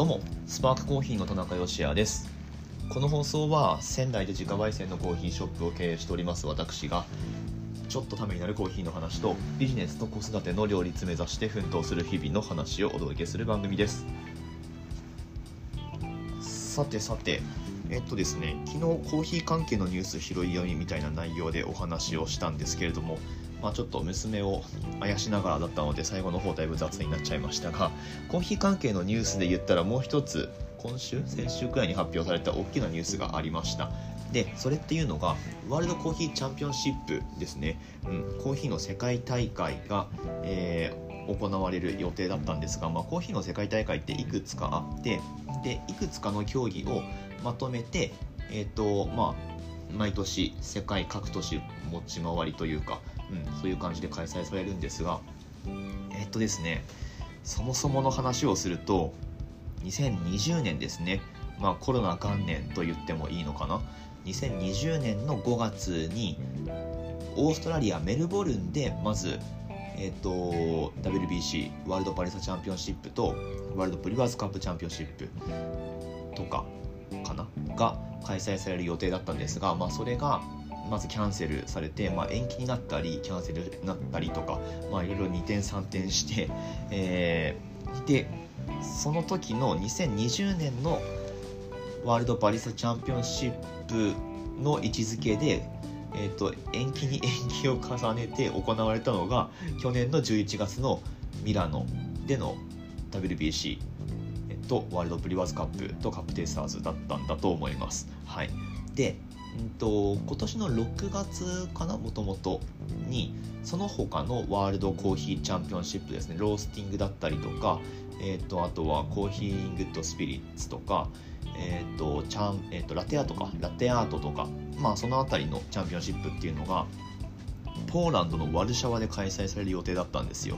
どうもスパークコーヒーの田中芳也です。この放送は仙台で自家焙煎のコーヒーショップを経営しております私がちょっとためになるコーヒーの話とビジネスと子育ての両立目指して奮闘する日々の話をお届けする番組です。さてさてえっとですね昨日コーヒー関係のニュース拾い読みみたいな内容でお話をしたんですけれどもまあ、ちょっと娘をあやしながらだったので最後の方だいぶ雑になっちゃいましたがコーヒー関係のニュースで言ったらもう一つ今週先週くらいに発表された大きなニュースがありました。でそれっていうのがワールドコーヒーチャンピオンシップですね、うん、コーヒーの世界大会が、えー、行われる予定だったんですが、まあ、コーヒーの世界大会っていくつかあってでいくつかの競技をまとめてえっ、ー、とまあ毎年世界各都市持ち回りというかうん、そういう感じで開催されるんですがえっとですねそもそもの話をすると2020年ですね。まあコロナ元年と言ってもいいのかな。2020年の5月にオーストラリアメルボルンでまずえっ、と WBC ワールドパリサチャンピオンシップとワールドプリバーズカップチャンピオンシップとかかな？が開催される予定だったんですが、まあ、それがまずキャンセルされて、まあ、延期になったりキャンセルになったりとか、まあ、いろいろ二転三転して、えー、でその時の2020年のワールドバリスタチャンピオンシップの位置づけで、えーと、延期に延期を重ねて行われたのが去年の11月のミラノでの WBC とワールドブリワーズカップとカップテイスターズだったんだと思います。はい、でんと、今年の6月かなもともとにその他のワールドコーヒーチャンピオンシップですねロースティングだったりとか、えーと、あとはコーヒーイングッドスピリッツとか、えーとチャンえーと、ラテアートかラテアートとか、まあ、その辺りのチャンピオンシップっていうのがポーランドのワルシャワで開催される予定だったんですよ。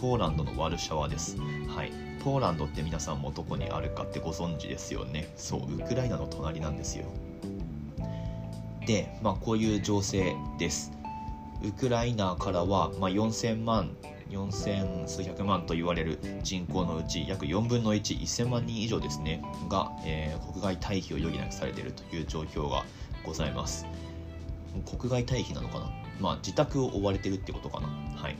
ポーランドのワルシャワです。はい。ポーランドって皆さんもどこにあるかってご存知ですよね。そうウクライナの隣なんですよ。で、まあ、こういう情勢です。ウクライナからは、まあ、4000万4000数百万と言われる人口のうち約4分の11000万人以上ですねが、えー、国外退避を余儀なくされているという状況がございます。国外退避なのかな？まあ自宅を追われてるってことかな？はい。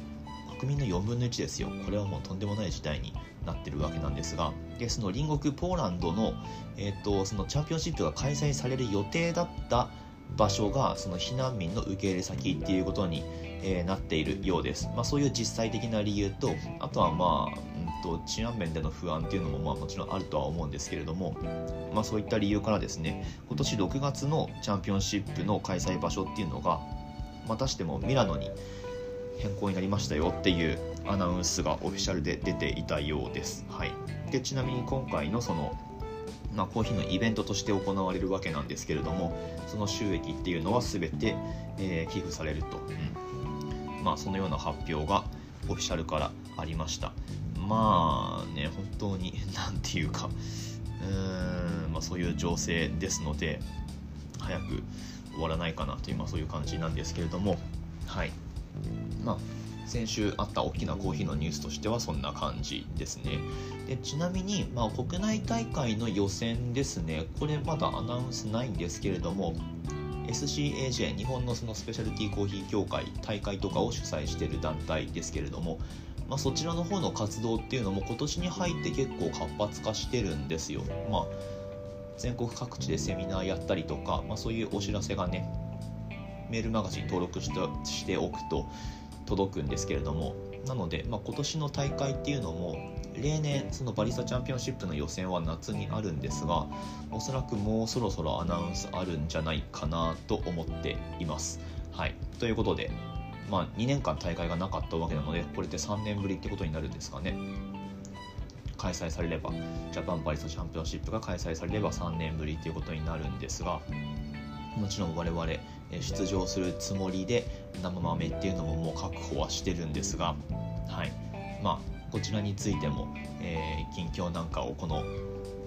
国民の4分の1ですよ。これはもうとんでもない事態になってるわけなんですがでその隣国ポーランドの,、えーとそのチャンピオンシップが開催される予定だった場所がその避難民の受け入れ先っていうことに、えー、なっているようです、まあ、そういう実際的な理由とあとはまあ、うんと、治安面での不安っていうのもまあもちろんあるとは思うんですけれども、まあ、そういった理由からですね今年6月のチャンピオンシップの開催場所っていうのがまたしてもミラノに変更になりましたよっていうアナウンスがオフィシャルで出ていたようです。はい、でちなみに今回のそのまあ、コーヒーのイベントとして行われるわけなんですけれどもその収益っていうのは全て、えー、寄付されると、うん。まあ、そのような発表がオフィシャルからありました。まあね本当に 何て言うか。うーん、まあ、そういう情勢ですので早く終わらないかなという、まあ、そういう感じなんですけれども。はい。まあ先週あった大きなコーヒーのニュースとしてはそんな感じですね。でちなみに、まあ、国内大会の予選ですね。これまだアナウンスないんですけれども SCAJ 日本のそのスペシャルティーコーヒー協会大会とかを主催している団体ですけれども、まあ、そちらの方の活動っていうのも今年に入って結構活発化してるんですよ。まあ全国各地でセミナーやったりとか、まあ、そういうお知らせがねメールマガジン登録してしておくと届くんですけれどもなので、まあ、今年の大会っていうのも例年そのバリスタチャンピオンシップの予選は夏にあるんですがおそらくもうそろそろアナウンスあるんじゃないかなと思っています。はい、ということで、まあ、2年間大会がなかったわけなのでこれで3年ぶりってことになるんですかね。開催されればジャパンバリスタチャンピオンシップが開催されれば3年ぶりということになるんですがもちろん我々出場するつもりで生豆っていうのももう確保はしてるんですが、はい。まあ、こちらについても、えー、近況なんかをこの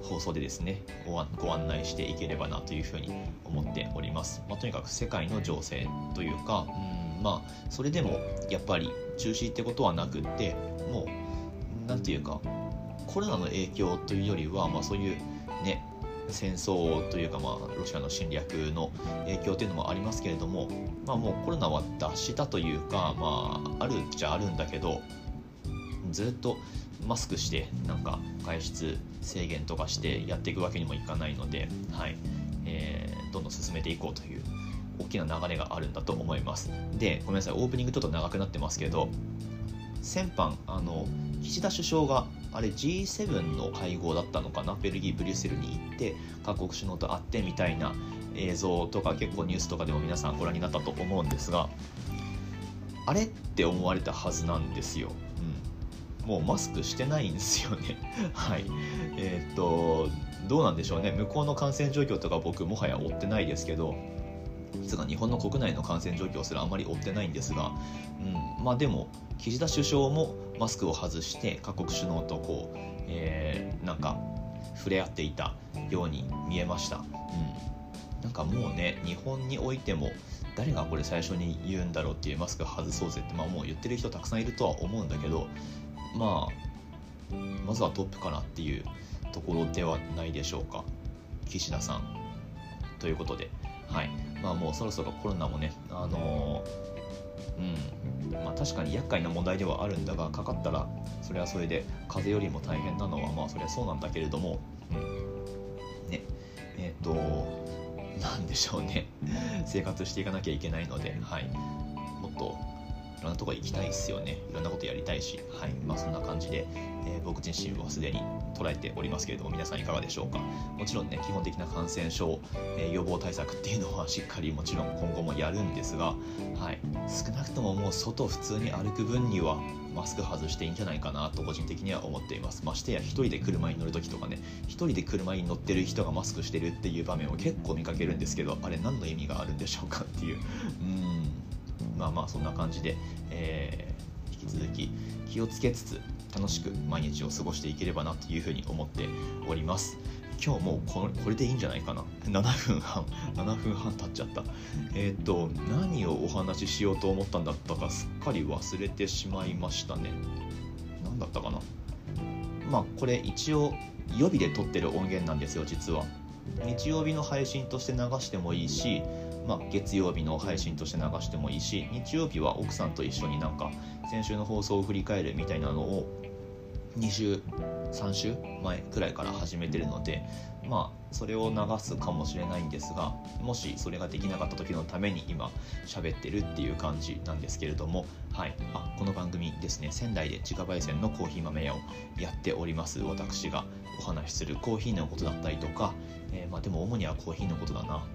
放送でですねご案内していければなというふうに思っております、まあ、とにかく世界の情勢というかうんまあそれでもやっぱり中止ってことはなくってもう何て言うかコロナの影響というよりは、まあ、そういうね戦争というか、まあ、ロシアの侵略の影響というのもありますけれども、まあ、もうコロナは脱したというか、まあ、あるっちゃあるんだけどずっとマスクしてなんか外出制限とかしてやっていくわけにもいかないので、はい。えー、どんどん進めていこうという大きな流れがあるんだと思います。でごめんなさいオープニングちょっと長くなってますけど先般あの岸田首相があれ G7 の会合だったのかな？ベルギーブリュッセルに行って各国首脳と会ってみたいな映像とか結構ニュースとかでも皆さんご覧になったと思うんですがあれって思われたはずなんですよ、うん、もうマスクしてないんですよね。はい。えー、っとどうなんでしょうね。向こうの感染状況とか僕もはや追ってないですけどつか日本の国内の感染状況すらあまり追ってないんですが、うん、まあでも岸田首相もマスクを外して各国首脳とこう、えー、なんか触れ合っていたように見えました、うん、なんかもうね日本においても誰がこれ最初に言うんだろうっていうマスク外そうぜって、まあ、もう言ってる人たくさんいるとは思うんだけどまあまずはトップかなっていうところではないでしょうか。岸田さん。ということで。はい。まあもうそろそろコロナもねあの、うんまあ確かに厄介な問題ではあるんだがかかったらそれはそれで風邪よりも大変なのはまあそりゃそうなんだけれども、うん、ねえっ、となんでしょうね。生活していかなきゃいけないのではい。もっといろんなとこ行きたいですよね。いろんなことやりたいしはい。まあそんな感じで、えー、僕自身はすでに捉えておりますけれども皆さんいかがでしょうか？もちろんね基本的な感染症、えー、予防対策っていうのは しっかりもちろん今後もやるんですが、はい、少なくとももう外普通に歩く分にはマスク外していいんじゃないかなと個人的には思っています。ましてや1人で車に乗る時とかね1人で車に乗ってる人がマスクしてるっていう場面を結構見かけるんですけどあれ何の意味があるんでしょうかっていう。うん。まあまあそんな感じで、えー、引き続き気をつけつつ楽しく毎日を過ごしていければなというふうに思っております。今日もうこれでいいんじゃないかな。7分半。7分半経っちゃった。えっ、ー、と何をお話ししようと思ったんだったかすっかり忘れてしまいましたね。何だったかな。まあこれ一応予備で撮ってる音源なんですよ実は。日曜日の配信として流してもいいしまあ、月曜日の配信として流してもいいし日曜日は奥さんと一緒になんか先週の放送を振り返るみたいなのを2週3週前くらいから始めてるのでまあそれを流すかもしれないんですがもしそれができなかった時のために今喋ってるっていう感じなんですけれどもはい。あこの番組ですね仙台で自家焙煎のコーヒー豆屋をやっております私がお話しするコーヒーのことだったりとか、えー、まあでも主にはコーヒーのことだな。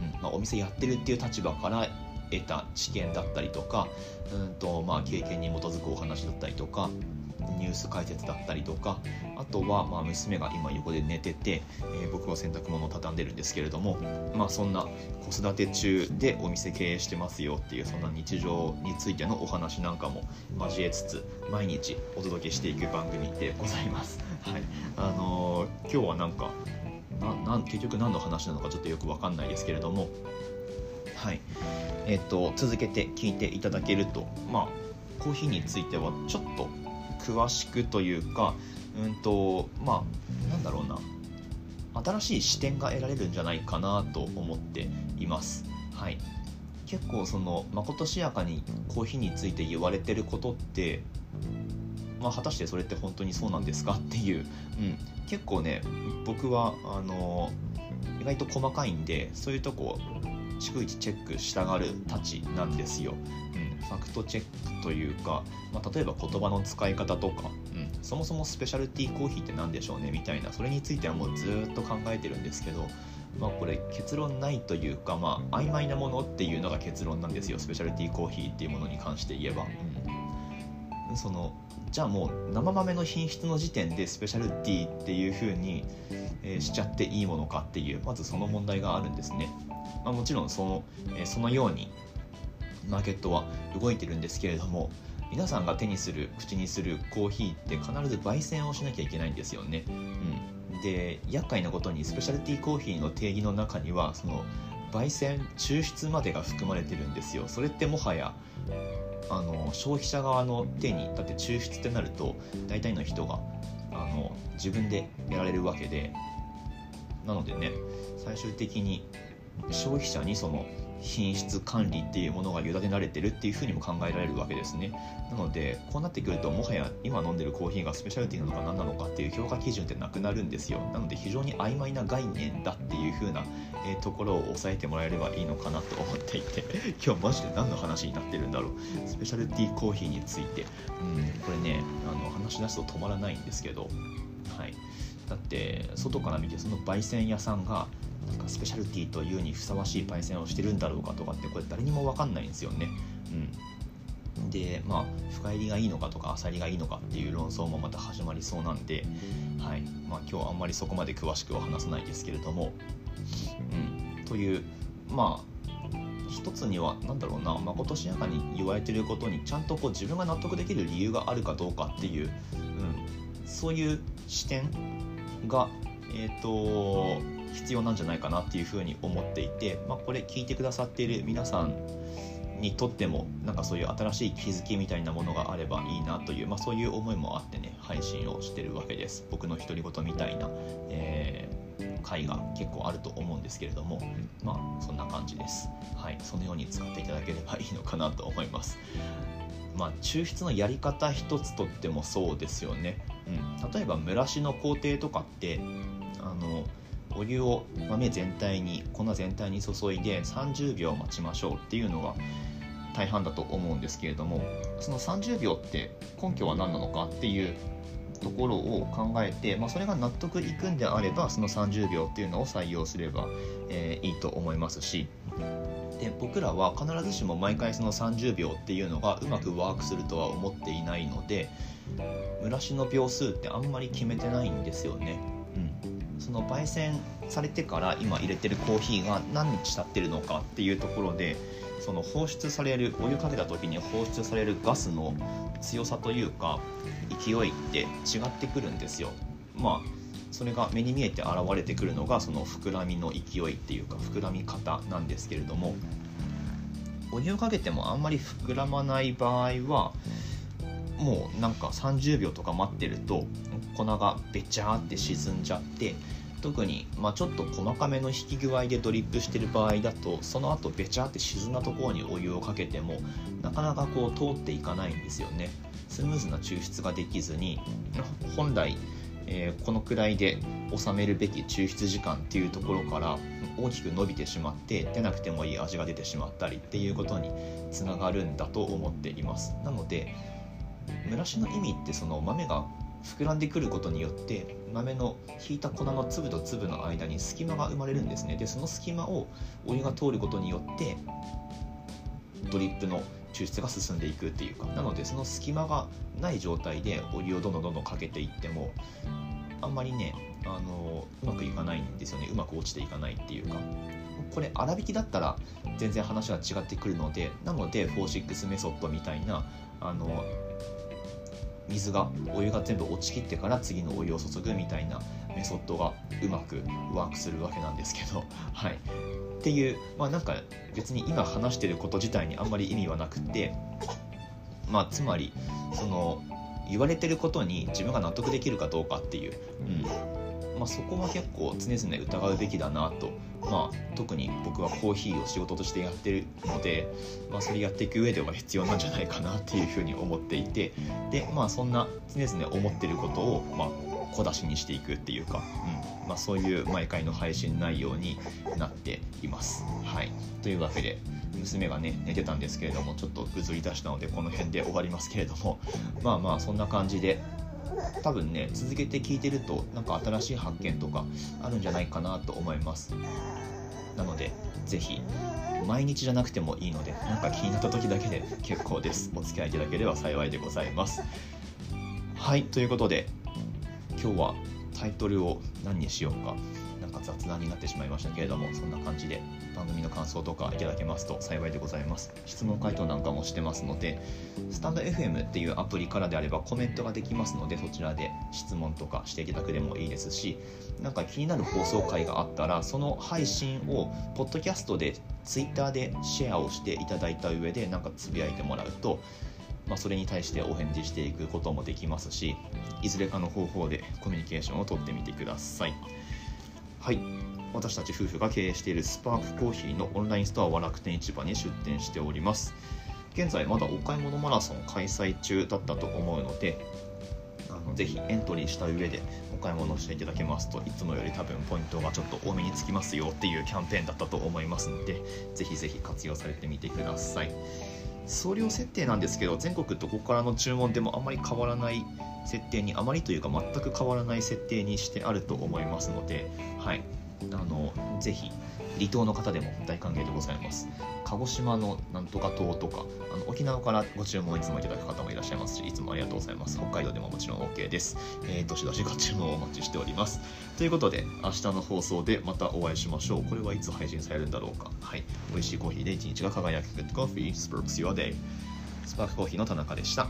うんまあ、お店やってるっていう立場から得た知見だったりとかうんと、まあ、経験に基づくお話だったりとかニュース解説だったりとかあとはまあ娘が今横で寝てて、えー、僕は洗濯物を畳んでるんですけれども、まあ、そんな子育て中でお店経営してますよっていうそんな日常についてのお話なんかも交えつつ毎日お届けしていく番組でございます。はいあのー、今日はなんかなな結局何の話なのかちょっとよく分かんないですけれどもはいえっ、ー、と続けて聞いていただけるとまあコーヒーについてはちょっと詳しくというかうんとまあなんだろうな。新しい視点が得られるんじゃないかなと思っています。はい。結構そのまことしやかにコーヒーについて言われてることってまあ、果たしてそれって本当にそうなんですかっていう、うん、結構ね僕はあの意外と細かいんでそういうとこ逐一チェックしたがるたちなんですよ。うん、ファクトチェックというか、まあ、例えば言葉の使い方とか、うん、そもそもスペシャルティーコーヒーって何でしょうねみたいなそれについてはもうずっと考えてるんですけど、まあ、これ結論ないというか、まあ、曖昧なものっていうのが結論なんですよスペシャルティーコーヒーっていうものに関して言えば。うん、そのじゃあもう生豆の品質の時点でスペシャルティーっていう風に、えー、しちゃっていいものかっていうまずその問題があるんですね、まあ、もちろんその,、え、そのようにマーケットは動いてるんですけれども皆さんが手にする口にするコーヒーって必ず焙煎をしなきゃいけないんですよね、うん、で厄介なことにスペシャルティーコーヒーの定義の中にはその焙煎抽出までが含まれてるんですよ。それってもはやあの消費者側の手にだって抽出ってなると大体の人があを自分でやられるわけでなのでね最終的に消費者にその品質管理っていうものが委ねられてるっていうふうにも考えられるわけですね。なのでこうなってくるともはや今飲んでるコーヒーがスペシャルティなのか何なのかっていう評価基準ってなくなるんですよ。なので非常に曖昧な概念だっていうふうな、え、ところを押さえてもらえればいいのかなと思っていて。今日マジで何の話になってるんだろう。スペシャルティーコーヒーについて。うんこれねあの話し出すと止まらないんですけど。はい。だって外から見てその焙煎屋さんがなんかスペシャルティというにふさわしい焙煎をしてるんだろうかとかってこれ誰にも分かんないんですよね。うん、でまあ深入りがいいのかとか浅りがいいのかっていう論争もまた始まりそうなんで、はい。まあ、今日あんまりそこまで詳しくは話さないですけれども、うん、というまあ一つには何だろうなまことしやかに言われてることにちゃんとこう自分が納得できる理由があるかどうかっていう、うん、そういう視点がえっ、ー、と必要なんじゃないかなっていうふうに思っていて、まあ、これ聞いてくださっている皆さんにとってもなんかそういう新しい気づきみたいなものがあればいいなという、まあ、そういう思いもあってね配信をしてるわけです。僕の独り言みたいな、えー、回が結構あると思うんですけれどもまあそんな感じです。はい。そのように使っていただければいいのかなと思います。まあ抽出のやり方一つとってもそうですよね、うん、例えば蒸らしの工程とかってあのお湯を豆全体に粉全体に注いで30秒待ちましょうっていうのが大半だと思うんですけれどもその30秒って根拠は何なのかっていうところを考えて、まあ、それが納得いくんであればその30秒っていうのを採用すれば、えー、いいと思いますしで僕らは必ずしも毎回その30秒っていうのがうまくワークするとは思っていないので蒸らしの秒数ってあんまり決めてないんですよね。その焙煎されてから今入れてるコーヒーが何日経ってるのかっていうところでその放出されるお湯かけた時に放出されるガスの強さというか勢いって違ってくるんですよ。まあそれが目に見えて現れてくるのがその膨らみの勢いっていうか膨らみ方なんですけれどもお湯をかけてもあんまり膨らまない場合はもうなんか30秒とか待ってると粉がべちゃーって沈んじゃって特に、まあ、ちょっと細かめの引き具合でドリップしてる場合だとその後べちゃって沈んだところにお湯をかけてもなかなかこう通っていかないんですよね。スムーズな抽出ができずに本来、えー、このくらいで収めるべき抽出時間っていうところから大きく伸びてしまって出なくてもいい味が出てしまったりっていうことにつながるんだと思っています。なので蒸らしの意味ってその豆が膨らんでくることによって豆の引いた粉の粒と粒の間に隙間が生まれるんですね。でその隙間をお湯が通ることによってドリップの抽出が進んでいくっていうか。なのでその隙間がない状態でお湯をどんどんどんどんかけていってもあんまりねあのうまくいかないんですよね。うまく落ちていかないっていうか。これ粗挽きだったら全然話は違ってくるのでなので46メソッドみたいなあの水がお湯が全部落ちきってから次のお湯を注ぐみたいなメソッドがうまくワークするわけなんですけど はい。っていうまあなんか別に今話してること自体にあんまり意味はなくてまあつまりその言われてることに自分が納得できるかどうかっていう、うん。まあ、そこは結構常々疑うべきだなとまあ、特に僕はコーヒーを仕事としてやってるので、まあ、それやっていく上では必要なんじゃないかなっていうふうに思っていてで、まあ、そんな常々思ってることを、まあ、小出しにしていくっていうか、うんまあ、そういう毎回の配信内容になっています。はい、というわけで娘がね寝てたんですけれどもちょっとぐずり出したのでこの辺で終わりますけれどもまあまあそんな感じで多分ね続けて聞いてるとなんか新しい発見とかあるんじゃないかなと思います。なので是非毎日じゃなくてもいいのでなんか気になった時だけで結構です。お付き合いいただければ幸いでございます。はいということで今日はタイトルを何にしようかなんか雑談になってしまいましたけれどもそんな感じで番組の感想とかいただけますと幸いでございます。質問回答なんかもしてますのでスタンド FM っていうアプリからであればコメントができますのでそちらで質問とかしていただくでもいいですしなんか気になる放送回があったらその配信をポッドキャストで Twitter でシェアをしていただいた上でなんかつぶやいてもらうとまあ、それに対してお返事していくこともできますしいずれかの方法でコミュニケーションをとってみてください。はい。私たち夫婦が経営しているスパークコーヒーのオンラインストアは楽天市場に出店しております。現在まだお買い物マラソン開催中だったと思うのであのぜひエントリーした上でお買い物していただけますといつもより多分ポイントがちょっと多めにつきますよっていうキャンペーンだったと思いますのでぜひぜひ活用されてみてください。送料設定なんですけど全国どこからの注文でもあまり変わらない設定にあまりというか全く変わらない設定にしてあると思いますのではい。あのぜひ離島の方でも大歓迎でございます。鹿児島のなんとか島とかあの沖縄からご注文いつもいただく方もいらっしゃいますしいつもありがとうございます。北海道でももちろん OK です、えー、どしどしご注文をお待ちしております。ということで明日の放送でまたお会いしましょう。これはいつ配信されるんだろうか。はい。美味しいコーヒーで一日が輝く。Good Coffee. Sparks Your Day. スパークコーヒーの田中でした。